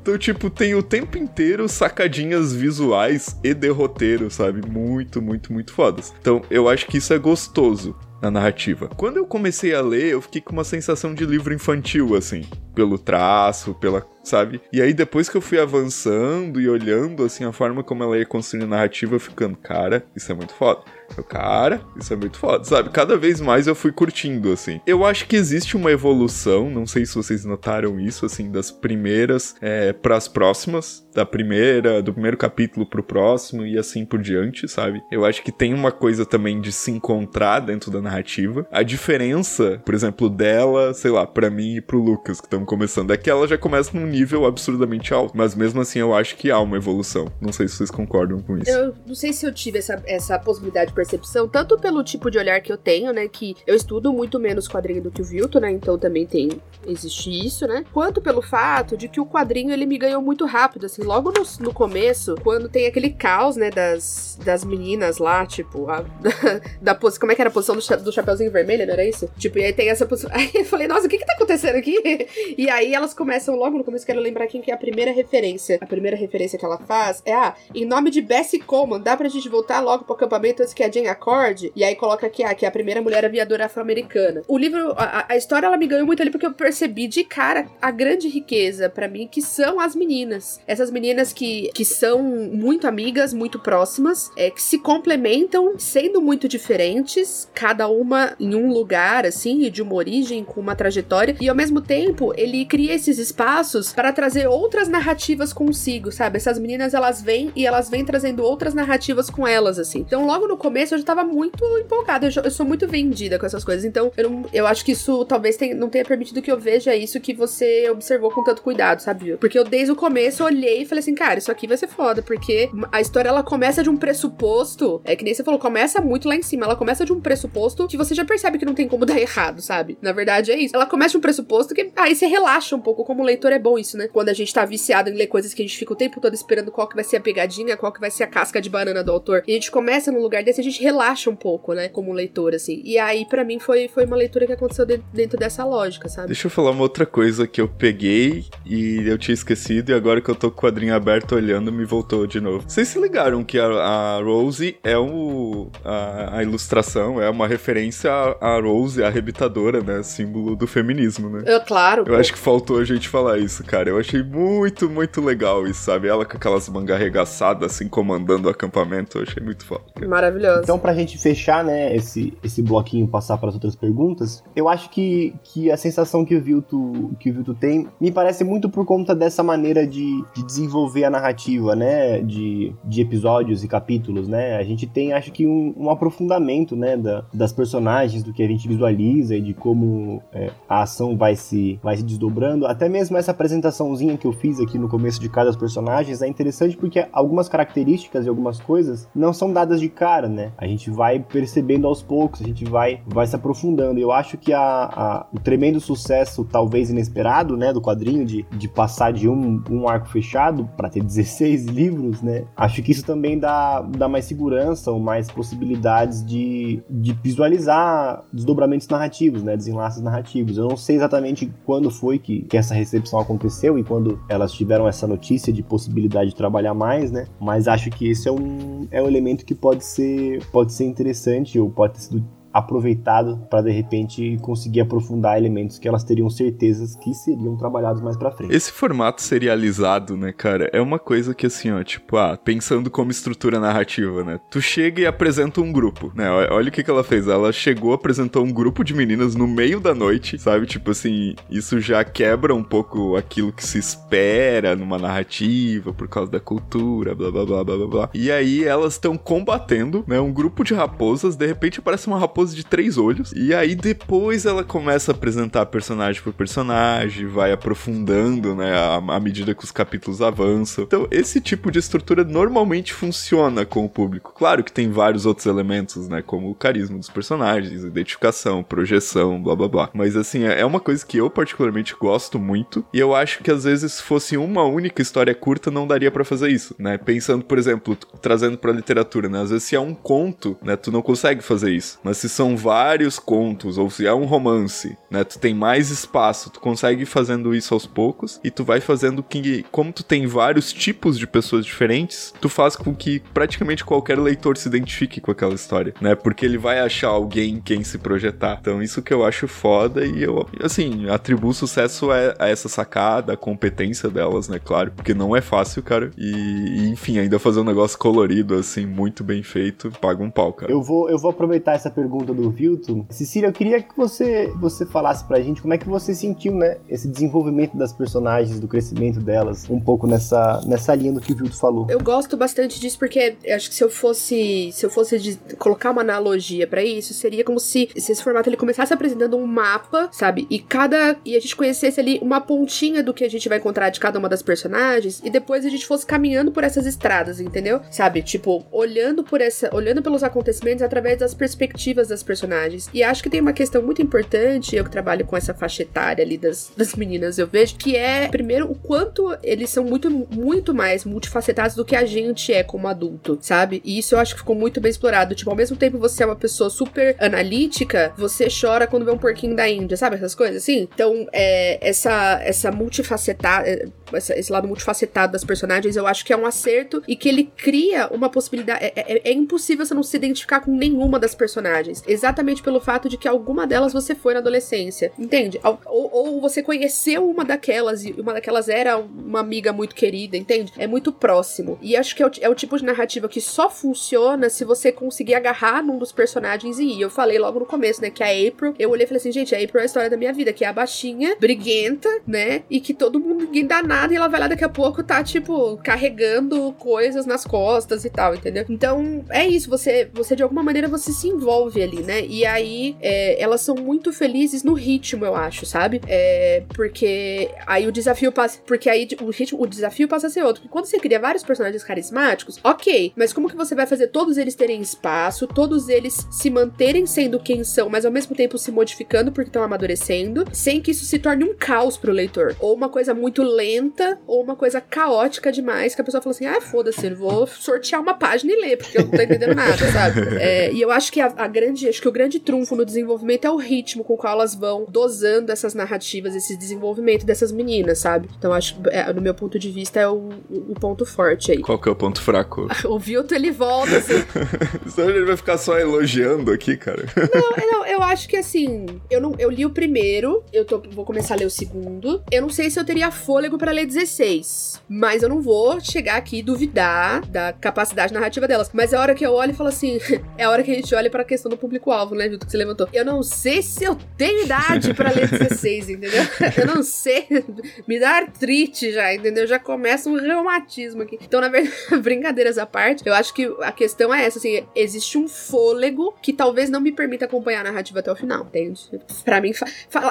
então, tipo, tem o tempo inteiro sacadinhas visuais e de roteiro, sabe? Muito, muito, muito fodas. Então, eu acho que isso é gostoso na narrativa. Quando eu comecei a ler, eu fiquei com uma sensação de livro infantil, assim, pelo traço, pela sabe? E aí depois que eu fui avançando e olhando, assim, a forma como ela ia construir a narrativa, ficando, cara, isso é muito foda. Eu, cara, isso é muito foda, sabe? Cada vez mais eu fui curtindo, assim. Eu acho que existe uma evolução, não sei se vocês notaram isso, assim, das primeiras é, pras próximas, da primeira, do primeiro capítulo pro próximo e assim por diante, sabe? Eu acho que tem uma coisa também de se encontrar dentro da narrativa. A diferença, por exemplo, dela, sei lá, para mim e pro Lucas, que estamos começando, é que ela já começa num nível absurdamente alto, mas mesmo assim eu acho que há uma evolução. Não sei se vocês concordam com isso. Eu não sei se eu tive essa, essa possibilidade de percepção, tanto pelo tipo de olhar que eu tenho, né, que eu estudo muito menos quadrinho do que o Vilto, né, então também tem, existe isso, né, quanto pelo fato de que o quadrinho ele me ganhou muito rápido, assim, logo no, no começo, quando tem aquele caos, né, das, das meninas lá, tipo, a, *laughs* da, da como é que era a posição do, do Chapeuzinho Vermelho, não era isso? Tipo, e aí tem essa posição. *laughs* Aí eu falei, nossa, o que que tá acontecendo aqui? E aí elas começam logo no começo, quero lembrar quem que é a primeira referência. A primeira referência que ela faz é, ah, em nome de Bessie Coleman, dá pra gente voltar logo pro acampamento antes que a Jane acorde? E aí coloca aqui, ah, que é a primeira mulher aviadora afro-americana. O livro, a, a, história, ela me ganhou muito ali porque eu percebi de cara a grande riqueza para mim, que são as meninas. Essas meninas que, que são muito amigas, muito próximas, é, que se complementam, sendo muito diferentes, cada uma em um lugar, assim, de uma origem, com uma trajetória, e ao mesmo tempo ele cria esses espaços para trazer outras narrativas consigo, sabe? Essas meninas elas vêm e elas vêm trazendo outras narrativas com elas, assim. Então, logo no começo eu já tava muito empolgada, eu, eu sou muito vendida com essas coisas, então eu, não, eu acho que isso talvez não tenha permitido que eu veja isso que você observou com tanto cuidado, sabe? Porque eu desde o começo olhei e falei assim, cara, isso aqui vai ser foda, porque a história ela começa de um pressuposto, é que nem você falou, começa muito lá em cima, ela começa de um pressuposto que você já percebe que não tem como dar errado, sabe? Na verdade é isso. Ela começa de um pressuposto que aí você relaxa um pouco, como leitor é bom isso, né? Quando a gente tá viciado em ler coisas que a gente fica o tempo todo esperando qual que vai ser a pegadinha, qual que vai ser a casca de banana do autor. E a gente começa num lugar desse, a gente relaxa um pouco, né? Como leitor, assim. E aí, para mim, foi, foi uma leitura que aconteceu dentro dessa lógica, sabe? Deixa eu falar uma outra coisa que eu peguei e eu tinha esquecido, e agora que eu tô com o quadrinho aberto olhando, me voltou de novo. Vocês se ligaram que a, a Rose é o. A, a, ilustração é uma referência à Rose, a arrebitadora, né? Símbolo do feminismo, né? Eu, claro. Eu. Acho que faltou a gente falar isso, cara. Eu achei muito, muito legal isso, sabe? Ela com aquelas mangas arregaçadas, assim, comandando o acampamento. Eu achei muito foda. Maravilhoso. Então, pra gente fechar, né, esse, esse bloquinho passar para as outras perguntas, eu acho que, que a sensação que o Vilto, que o Vilto tem me parece muito por conta dessa maneira de, de desenvolver a narrativa, né? De, de episódios e capítulos, né? A gente tem, acho que, um, um aprofundamento, né? Da, das personagens, do que a gente visualiza e de como é, a ação vai se, vai se desdobrando. Até mesmo essa apresentaçãozinha que eu fiz aqui no começo de cada personagens é interessante porque algumas características e algumas coisas não são dadas de cara, né? A gente vai percebendo aos poucos, a gente vai, vai se aprofundando. Eu acho que a, a, o tremendo sucesso, talvez inesperado, né, do quadrinho, de, de passar de um, um arco fechado para ter *laughs* 16 livros, né? Acho que isso também dá, dá mais segurança ou mais possibilidades de, de visualizar desdobramentos narrativos, né? Desenlaces narrativos. Eu não sei exatamente quando foi que, que essa recepção aconteceu e quando elas tiveram essa notícia de possibilidade de trabalhar mais, né? Mas acho que esse é um, é um elemento que pode ser, pode ser interessante ou pode ter sido aproveitado para de repente conseguir aprofundar elementos que elas teriam certezas que seriam trabalhados mais para frente. Esse formato serializado, né, cara, é uma coisa que assim, ó, tipo, ah, pensando como estrutura narrativa, né? Tu chega e apresenta um grupo, né? Olha o que que ela fez, ela chegou, apresentou um grupo de meninas no meio da noite, sabe? Tipo assim, isso já quebra um pouco aquilo que se espera numa narrativa por causa da cultura, blá blá blá blá blá. blá. E aí elas estão combatendo, né? Um grupo de raposas, de repente aparece uma raposa de três olhos. E aí depois ela começa a apresentar personagem por personagem, vai aprofundando, né, à, medida que os capítulos avançam. Então, esse tipo de estrutura normalmente funciona com o público. Claro que tem vários outros elementos, né, como o carisma dos personagens, identificação, projeção, blá blá blá. Mas assim, é uma coisa que eu particularmente gosto muito. E eu acho que às vezes se fosse uma única história curta, não daria para fazer isso, né? Pensando, por exemplo, trazendo pra literatura, né? Às vezes se é um conto, né, tu não consegue fazer isso. Mas se se são vários contos ou se é um romance, né? Tu tem mais espaço, tu consegue ir fazendo isso aos poucos e tu vai fazendo que, como tu tem vários tipos de pessoas diferentes, tu faz com que praticamente qualquer leitor se identifique com aquela história, né? Porque ele vai achar alguém em quem se projetar. Então, isso que eu acho foda e eu, assim, atribuo sucesso a, essa sacada, a competência delas, né? Claro, porque não é fácil, cara. E, e, enfim, ainda fazer um negócio colorido, assim, muito bem feito, paga um pau, cara. Eu vou, eu vou aproveitar essa pergunta do Vilton. Cecília, eu queria que você, você falasse pra gente como é que você sentiu, né? Esse desenvolvimento das personagens, do crescimento delas, um pouco nessa, nessa linha do que o Vilton falou. Eu gosto bastante disso porque acho que se eu fosse se eu fosse colocar uma analogia para isso, seria como se, se esse formato ele começasse apresentando um mapa, sabe? E cada e a gente conhecesse ali uma pontinha do que a gente vai encontrar de cada uma das personagens e depois a gente fosse caminhando por essas estradas, entendeu? Sabe? Tipo, olhando por essa, olhando pelos acontecimentos através das perspectivas das personagens. E acho que tem uma questão muito importante, eu que trabalho com essa faixa etária ali das, das meninas, eu vejo que é primeiro o quanto eles são muito muito mais multifacetados do que a gente é como adulto, sabe? E isso eu acho que ficou muito bem explorado. Tipo, ao mesmo tempo você é uma pessoa super analítica, você chora quando vê um porquinho da Índia, sabe? Essas coisas assim. Então, é, essa, essa multifacetada, esse lado multifacetado das personagens, eu acho que é um acerto e que ele cria uma possibilidade. É, é, é, impossível você não se identificar com nenhuma das personagens. Exatamente pelo fato de que alguma delas você foi na adolescência. Entende? Ou, ou você conheceu uma daquelas e uma daquelas era uma amiga muito querida, entende? É muito próximo. E acho que é o, é o tipo de narrativa que só funciona se você conseguir agarrar num dos personagens e ir. Eu falei logo no começo, né? Que a April, eu olhei e falei assim, gente, a April é a história da minha vida, que é a baixinha, briguenta, né? E que todo mundo, ninguém dá nada nada e ela vai lá daqui a pouco tá, tipo, carregando coisas nas costas e tal, entendeu? Então, é isso, você, você de alguma maneira você se envolve ali, né? E aí, é, elas são muito felizes no ritmo, eu acho, sabe? É, porque aí o desafio passa. Porque aí o ritmo, o desafio passa a ser outro. Porque quando você cria vários personagens carismáticos, ok, mas como que você vai fazer todos eles terem espaço, todos eles se manterem sendo quem são, mas ao mesmo tempo se modificando porque estão amadurecendo, sem que isso se torne um caos pro leitor? Ou uma coisa muito lenta lenta ou uma coisa caótica demais que a pessoa fala assim: ah, foda-se, vou sortear uma página e ler, porque eu não tô entendendo nada, *laughs* sabe? É, e eu acho que a, a, grande, acho que o grande trunfo no desenvolvimento é o ritmo com o qual elas vão dosando essas narrativas, esse desenvolvimento dessas meninas, sabe? Então acho que, é, no meu ponto de vista, é o, o, ponto forte aí. Qual que é o ponto fraco? *laughs* o Vilto, ele volta, assim. *laughs* Senão ele vai ficar só elogiando aqui, cara. Não, não, eu acho que assim, eu, não, eu li o primeiro, eu tô, vou começar a ler o segundo. Eu não sei se eu teria fôlego para ler 16. Mas eu não vou chegar aqui e duvidar da capacidade narrativa delas. Mas é a hora que eu olho e falo assim: *laughs* é a hora que a gente olha pra questão do público-alvo, né, Vitor, que você levantou. Eu não sei se eu tenho idade pra ler 16, *laughs* entendeu? Eu não sei. *laughs* Me dá artrite já, entendeu? Já começa um reumatismo aqui. Então, na verdade, brincadeiras à parte, eu acho que a questão é essa, assim, existe um fôlego que talvez não me permita acompanhar a narrativa até o final, entende? Pra mim, fa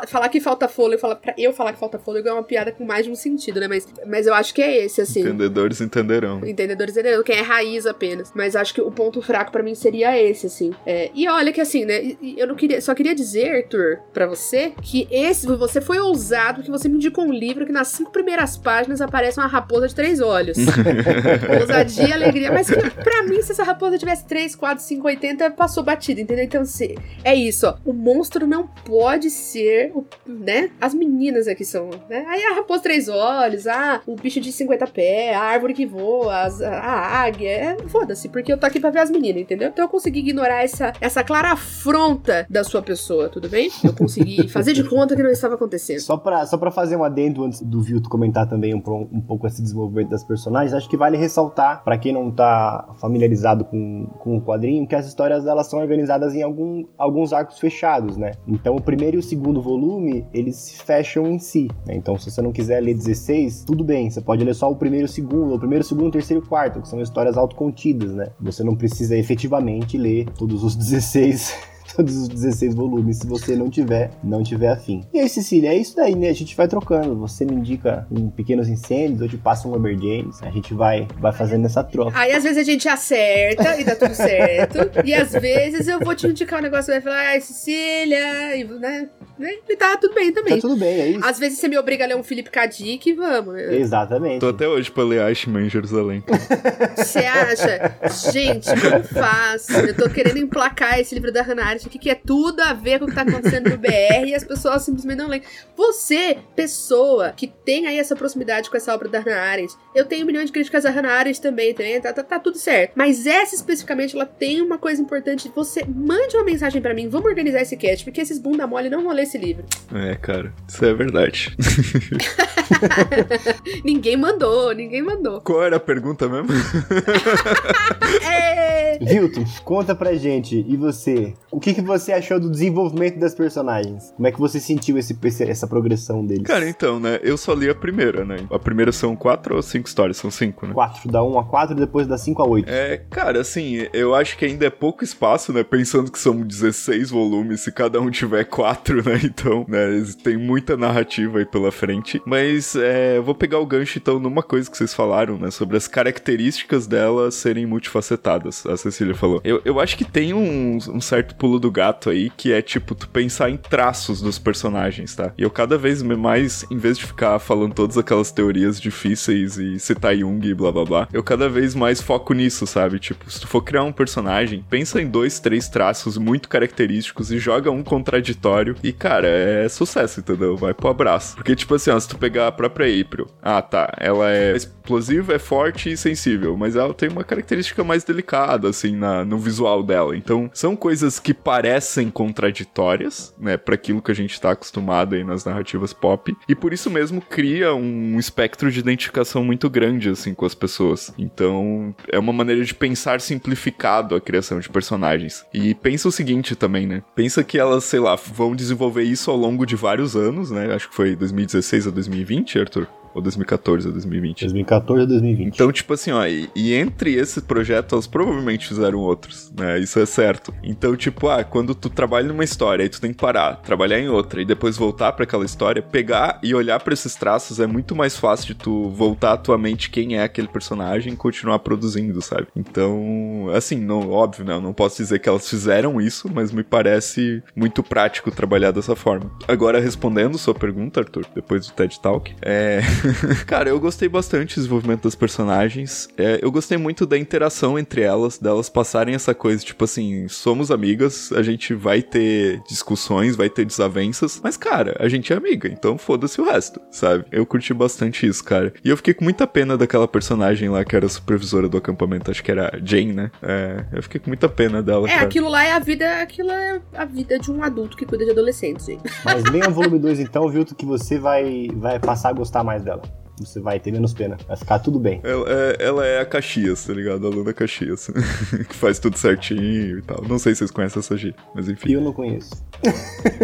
falar que falta fôlego, pra eu falar que falta fôlego é uma piada com mais de um sentido, né? Mas, mas eu acho que é esse, assim. Entendedores entenderão. Entendedores entenderão, quem é raiz apenas. Mas acho que o ponto fraco para mim seria esse, assim. É, e olha que assim, né? Eu não queria. Só queria dizer, Arthur, pra você, que esse. Você foi ousado, que você me indicou um livro que nas cinco primeiras páginas aparece uma raposa de três olhos. *laughs* Ousadia e alegria. Mas que, pra mim, se essa raposa tivesse 3, 4, 5, 80, passou batida, entendeu? Então, se, é isso, ó. O monstro não pode ser, né? As meninas aqui são, né? Aí a raposa três olhos, ah, o bicho de 50 pés, a árvore que voa, a águia. É, Foda-se, porque eu tô aqui pra ver as meninas, entendeu? Então eu consegui ignorar essa, essa clara afronta da sua pessoa, tudo bem? Eu consegui *laughs* fazer de conta que não estava acontecendo. Só pra, só pra fazer um adendo antes do Vilto comentar também um, um pouco esse desenvolvimento das personagens, acho que vale ressaltar, para quem não tá familiarizado com, com o quadrinho, que as histórias delas são organizadas em algum, alguns arcos fechados, né? Então o primeiro e o segundo volume, eles se fecham em si, né? Então se você não quiser ler 16, tudo bem, você pode ler só o primeiro segundo, o primeiro, segundo, terceiro quarto, que são histórias autocontidas, né? Você não precisa efetivamente ler todos os *laughs* 16 todos os 16 volumes, se você não tiver, não tiver afim. E aí, Cecília, é isso daí, né? A gente vai trocando. Você me indica um pequenos incêndios, eu te passo um James. A gente vai, vai fazendo essa troca. Aí, às vezes, a gente acerta e dá tudo certo. e às vezes eu vou te indicar um negócio e vai falar, ai, Cecília, e, né? né? E tá tudo bem também. Tá tudo bem, é isso. Às vezes você me obriga a ler um Felipe Kadik, vamos. Exatamente. Tô até hoje pra ler Ashman em Jerusalém. Você acha? Gente, como faço? Eu tô querendo emplacar esse livro da Hannah Arendt aqui, que é tudo a ver com o que tá acontecendo no BR e as pessoas simplesmente não leem. Você, pessoa que tem aí essa proximidade com essa obra da Hannah Arendt, eu tenho um milhão de críticas a Hannah Arendt também, também tá, tá, tá tudo certo. Mas essa especificamente, ela tem uma coisa importante. Você mande uma mensagem pra mim, vamos organizar esse cast, porque esses bunda mole não vão ler esse livro. É, cara, isso é verdade. *laughs* ninguém mandou, ninguém mandou. Qual era a pergunta mesmo? *laughs* É... Vilton, conta pra gente, e você? O que, que você achou do desenvolvimento das personagens? Como é que você sentiu esse, essa progressão deles? Cara, então, né? Eu só li a primeira, né? A primeira são quatro ou cinco histórias? São cinco, né? 4, da 1 a 4 depois da 5 a 8. É, cara, assim, eu acho que ainda é pouco espaço, né? Pensando que são 16 volumes, se cada um tiver quatro, *laughs* né? Então, né, tem muita narrativa aí pela frente. Mas é, eu vou pegar o gancho, então, numa coisa que vocês falaram, né? Sobre as características dela serem multifacetadas, a Cecília falou. Eu, eu acho que tem um, um certo pulo do gato aí, que é, tipo, tu pensar em traços dos personagens, tá? E eu cada vez mais, em vez de ficar falando todas aquelas teorias difíceis e citar Jung e blá blá blá, eu cada vez mais foco nisso, sabe? Tipo, se tu for criar um personagem, pensa em dois, três traços muito característicos e joga um contraditório e, cara, é sucesso, entendeu? Vai pro abraço. Porque, tipo assim, ó, se tu pegar a própria April, ah, tá, ela é explosiva, é forte e sensível, mas ela tem uma característica mais delicada, assim, na, no visual dela. Então, são coisas que parecem contraditórias, né, para aquilo que a gente tá acostumado aí nas narrativas pop, e por isso mesmo cria um espectro de identificação muito grande, assim, com as pessoas. Então, é uma maneira de pensar simplificado a criação de personagens. E pensa o seguinte também, né? Pensa que elas, sei lá, vão desenvolver isso ao longo de vários anos, né? Acho que foi 2016 a 2020, Arthur? Ou 2014 a 2020? 2014 a 2020. Então, tipo assim, ó, e, e entre esse projeto, elas provavelmente fizeram outros, né? Isso é certo. Então, tipo, ah, quando tu trabalha numa história, aí tu tem que parar, trabalhar em outra e depois voltar pra aquela história, pegar e olhar pra esses traços é muito mais fácil de tu voltar à tua mente quem é aquele personagem e continuar produzindo, sabe? Então, assim, não, óbvio, né? Eu não posso dizer que elas fizeram isso, mas me parece muito prático trabalhar dessa forma. Agora, respondendo sua pergunta, Arthur, depois do TED Talk, é. *laughs* *laughs* Cara, eu gostei bastante do desenvolvimento das personagens. É, eu gostei muito da interação entre elas, delas passarem essa coisa, tipo assim, somos amigas, a gente vai ter discussões, vai ter desavenças, mas, cara, a gente é amiga, então foda-se o resto, sabe? Eu curti bastante isso, cara. E eu fiquei com muita pena daquela personagem lá que era a supervisora do acampamento, acho que era a Jane, né? É, eu fiquei com muita pena dela, É, cara. aquilo lá é a vida, aquilo é a vida de um adulto que cuida de adolescentes, gente. Mas leia o volume 2 então, Vilton, que você vai, vai passar a gostar mais dela. Marcelo. Você vai ter menos pena. Vai ficar tudo bem. Ela é, ela é a Caxias, tá ligado? A Luna Caxias. *laughs* que faz tudo certinho e tal. Não sei se vocês conhecem essa gíria, mas enfim. E eu não conheço.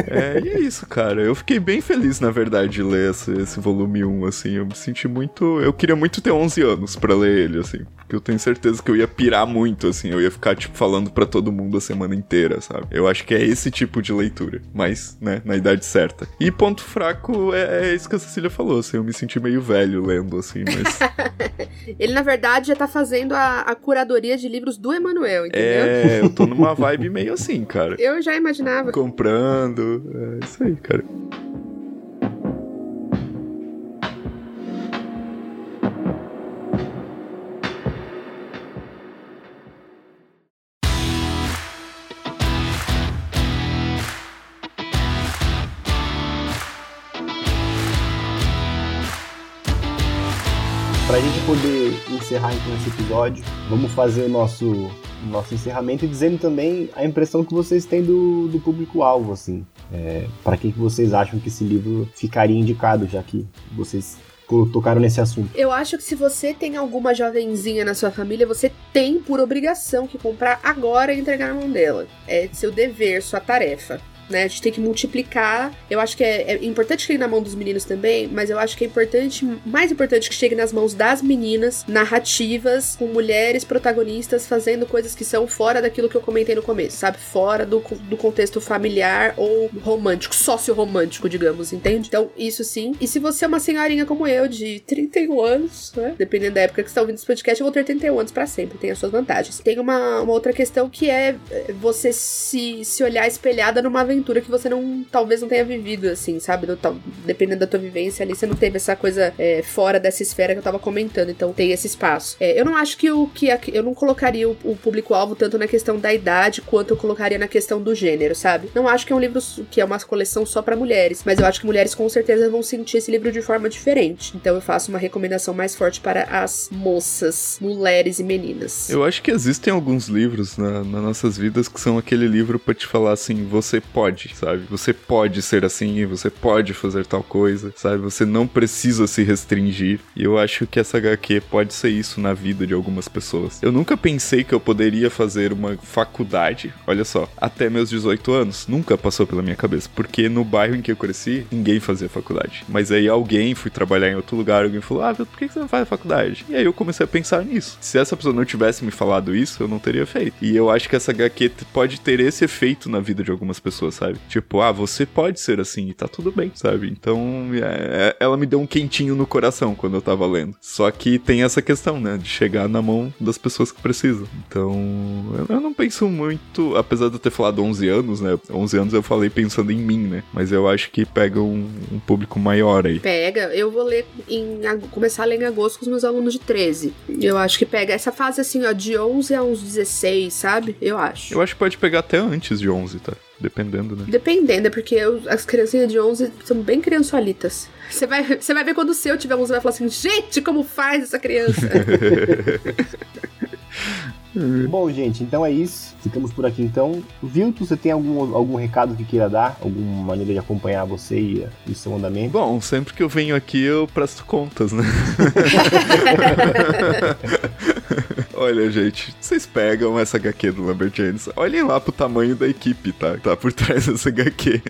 É, e é isso, cara. Eu fiquei bem feliz, na verdade, de ler esse, esse volume 1, assim. Eu me senti muito. Eu queria muito ter 11 anos pra ler ele, assim. Porque eu tenho certeza que eu ia pirar muito, assim. Eu ia ficar, tipo, falando pra todo mundo a semana inteira, sabe? Eu acho que é esse tipo de leitura. Mas, né, na idade certa. E ponto fraco é, é isso que a Cecília falou, assim. Eu me senti meio velho lendo, assim, mas. *laughs* Ele, na verdade, já tá fazendo a, a curadoria de livros do Emanuel, entendeu? é, eu tô numa vibe meio assim, cara. Eu já imaginava. Comprando. É isso aí, cara. Pra gente poder encerrar então esse episódio, vamos fazer o nosso, nosso encerramento e dizendo também a impressão que vocês têm do, do público-alvo, assim. É, para quem que vocês acham que esse livro ficaria indicado, já que vocês to- tocaram nesse assunto. Eu acho que se você tem alguma jovenzinha na sua família, você tem por obrigação que comprar agora e entregar na mão dela. É seu dever, sua tarefa. Né? A gente tem que multiplicar. Eu acho que é, é importante que chegue na mão dos meninos também, mas eu acho que é importante, mais importante que chegue nas mãos das meninas, narrativas, com mulheres protagonistas fazendo coisas que são fora daquilo que eu comentei no começo, sabe? Fora do, do contexto familiar ou romântico, sócio-romântico, digamos, entende? Então, isso sim. E se você é uma senhorinha como eu, de 31 anos, né? Dependendo da época que você está ouvindo esse podcast, eu vou ter 31 anos pra sempre, tem as suas vantagens. Tem uma, uma outra questão que é é, você se, se olhar espelhada numa aventura que você não, talvez não tenha vivido, assim, sabe? Tal, dependendo da tua vivência ali, você não teve essa coisa é, fora dessa esfera que eu tava comentando, então tem esse espaço. É, eu não acho que o que a, eu não colocaria o, o público-alvo tanto na questão da idade quanto eu colocaria na questão do gênero, sabe? Não acho que é um livro que é uma coleção só para mulheres, mas eu acho que mulheres com certeza vão sentir esse livro de forma diferente. Então eu faço uma recomendação mais forte para as moças, mulheres e meninas. Eu acho que existem alguns livros na, nas nossas vidas que são aquele livro para te falar assim, você pode, sabe? Você pode ser assim, você pode fazer tal coisa, sabe? Você não precisa se restringir. E eu acho que essa HQ pode ser isso na vida de algumas pessoas. Eu nunca pensei que eu poderia fazer uma faculdade, olha só, até meus 18 anos. Nunca passou pela minha cabeça, porque no bairro em que eu cresci, ninguém fazia faculdade. Mas aí alguém, fui trabalhar em outro lugar, alguém falou: Ah, por que você não faz faculdade? E aí eu comecei a pensar nisso. Se essa pessoa não tivesse me falado isso, eu não teria feito. E eu acho que essa HQ pode ter esse efeito na vida de algumas pessoas, sabe? Tipo, ah, você pode ser assim e tá tudo bem, sabe? Então, é, é, ela me deu um quentinho no coração quando eu tava lendo. Só que tem essa questão, né? De chegar na mão das pessoas que precisam. Então, eu não penso muito, apesar de eu ter falado 11 anos, né? 11 anos eu falei pensando em mim, né? Mas eu acho que pega um, um público maior aí. Pega. Eu vou ler em começar a ler em agosto com os meus alunos de 13. Eu acho que pega essa fase assim, ó, de 11 a uns 16, sabe? Eu acho. Eu acho que pode pegar até antes de 11, tá? Dependendo, né? Dependendo, é porque eu, as criancinhas de 11 são bem criançolitas. Você vai, você vai ver quando o seu tiver 11, vai falar assim: gente, como faz essa criança? *laughs* Bom, gente, então é isso. Ficamos por aqui então. Vilto, você tem algum, algum recado que queira dar? Alguma maneira de acompanhar você e, e seu andamento? Bom, sempre que eu venho aqui eu presto contas, né? *laughs* Olha, gente, vocês pegam essa HQ do Lumberjanes, olhem lá pro tamanho da equipe, tá? Tá por *laughs* trás dessa HQ.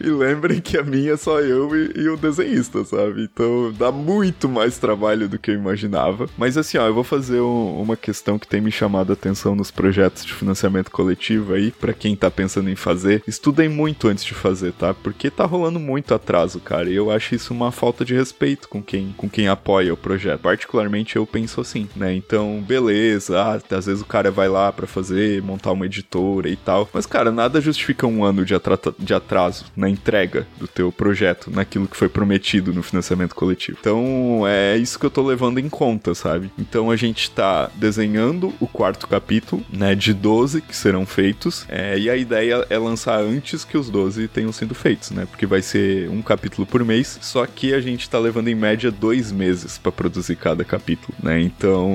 e lembrem que a minha é só eu e, e, o desenhista, sabe? Então dá muito mais trabalho do que eu imaginava. Mas assim, ó, eu vou fazer um, uma questão que tem me chamado a atenção nos projetos de financiamento coletivo aí, para quem tá pensando em fazer. Estudem muito antes de fazer, tá? Porque tá rolando muito atraso, cara. E eu acho isso uma falta de respeito com quem, com quem apoia o projeto. Particularmente eu penso assim, né? Então, beleza, ah, às vezes o cara vai lá para fazer, montar uma editora e tal. Mas, cara, nada justifica um ano de, de atraso na entrega do teu projeto, naquilo que foi prometido no financiamento coletivo. Então, é isso que eu tô levando em conta, sabe? Então, a gente tá desenhando o quarto capítulo, né, de 12 que serão feitos, é, e a ideia é lançar antes que os 12 tenham sido feitos, né? Porque vai ser um capítulo por mês, só que a gente tá levando em média dois meses para produzir cada capítulo, né? Então,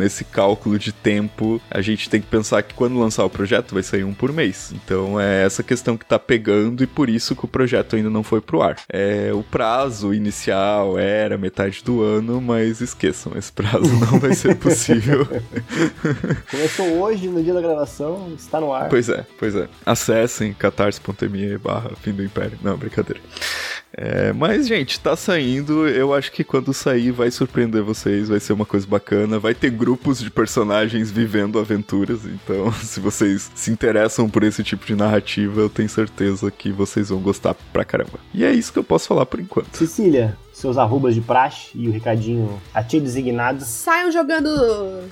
nesse esse cálculo de tempo, a gente tem que pensar que quando lançar o projeto vai sair um por mês. Então é essa questão que tá pegando e por isso que o projeto ainda não foi pro ar. É, o prazo inicial era metade do ano, mas esqueçam, esse prazo não vai ser possível. *laughs* Começou hoje, no dia da gravação, está no ar. Pois é, pois é. Acessem catarse.me barra fim do império. Não, brincadeira. É, mas, gente, tá saindo. Eu acho que quando sair vai surpreender vocês, vai ser uma coisa bacana. Vai ter grupos de personagens vivendo aventuras. Então, *laughs* se vocês se interessam por esse tipo de narrativa, eu tenho certeza que vocês vão gostar pra caramba. E é isso que eu posso falar por enquanto. Cecília, seus arrobas de praxe e o recadinho a ti designado. Saiam jogando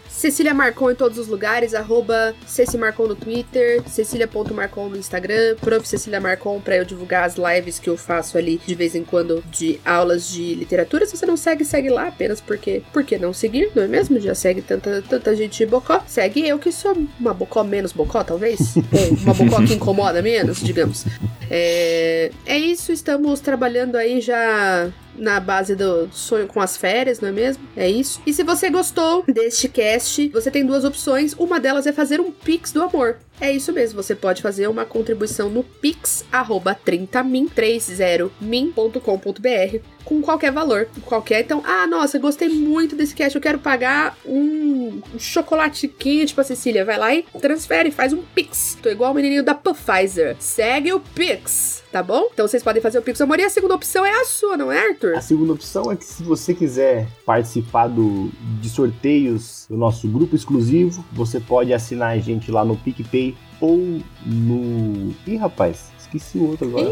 Cecília Marcon em todos os lugares, arroba Ceci Marcon no Twitter, cecilia.marcon no Instagram, prof. Cecília Marcon pra eu divulgar as lives que eu faço ali de vez em quando de aulas de literatura. Se você não segue, segue lá apenas porque, por que não seguir, não é mesmo? Já segue tanta, tanta gente bocó. Segue eu que sou uma bocó menos bocó, talvez? *laughs* Ou uma bocó que incomoda menos, digamos. É, é isso, estamos trabalhando aí já na base do sonho com as férias, não é mesmo? É isso. E se você gostou deste cast, você tem duas opções. Uma delas é fazer um Pix do amor. É isso mesmo, você pode fazer uma contribuição no pix, arroba 30min, 30min.com.br, com qualquer valor, qualquer. Então, ah, nossa, gostei muito desse cast, eu quero pagar um chocolate quente pra Cecília. Vai lá e transfere, faz um pix. Tô igual o menininho da Pfizer. Segue o pix, tá bom? Então vocês podem fazer o pix amor. E a segunda opção é a sua, não é, Arthur? A segunda opção é que se você quiser participar do, de sorteios do nosso grupo exclusivo, você pode assinar a gente lá no PicPay ou no. Ih, rapaz, esqueci o outro agora.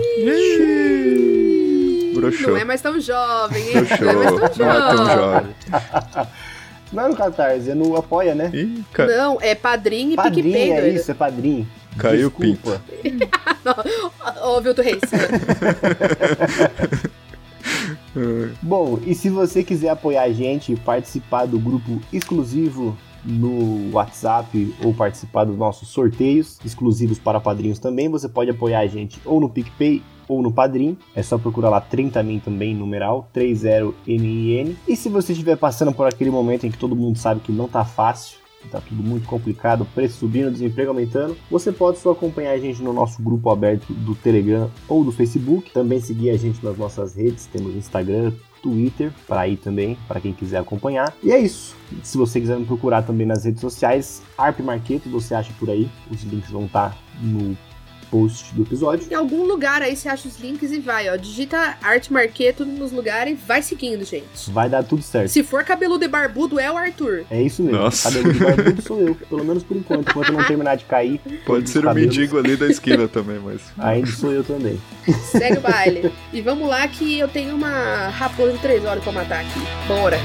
Broxou. Não é mais tão jovem, hein? Broxou. Não é mais tão jovem. Não é tão jovem. *laughs* Não é no Catarse, é no Apoia, né? Ih, ca... Não, é padrinho e padrinho, PicPay. É isso, é padrinho. Caiu o Desculpa. Ô, Vilto *laughs* Reis. *laughs* Bom, e se você quiser apoiar a gente e participar do grupo exclusivo no WhatsApp ou participar dos nossos sorteios exclusivos para padrinhos também, você pode apoiar a gente ou no PicPay ou no Padrim. É só procurar lá 30min também, numeral 30min. E se você estiver passando por aquele momento em que todo mundo sabe que não tá fácil, tá tudo muito complicado, preço subindo, desemprego aumentando, você pode só acompanhar a gente no nosso grupo aberto do Telegram ou do Facebook. Também seguir a gente nas nossas redes, temos Instagram, Twitter, para ir também, para quem quiser acompanhar. E é isso. Se você quiser me procurar também nas redes sociais, Arp Marqueto, você acha por aí. Os links vão estar no post do episódio. Em algum lugar aí você acha os links e vai, ó. Digita Arte Marqueto nos lugares e vai seguindo, gente. Vai dar tudo certo. Se for cabeludo e barbudo, é o Arthur. É isso mesmo. Nossa. Cabelo de barbudo sou eu, pelo menos por enquanto. Enquanto eu não terminar de cair. Pode ser o cabelos, mendigo ali da esquina *laughs* também, mas. Ainda sou eu também. Segue o baile. E vamos lá que eu tenho uma raposa de três horas pra matar aqui. Bora.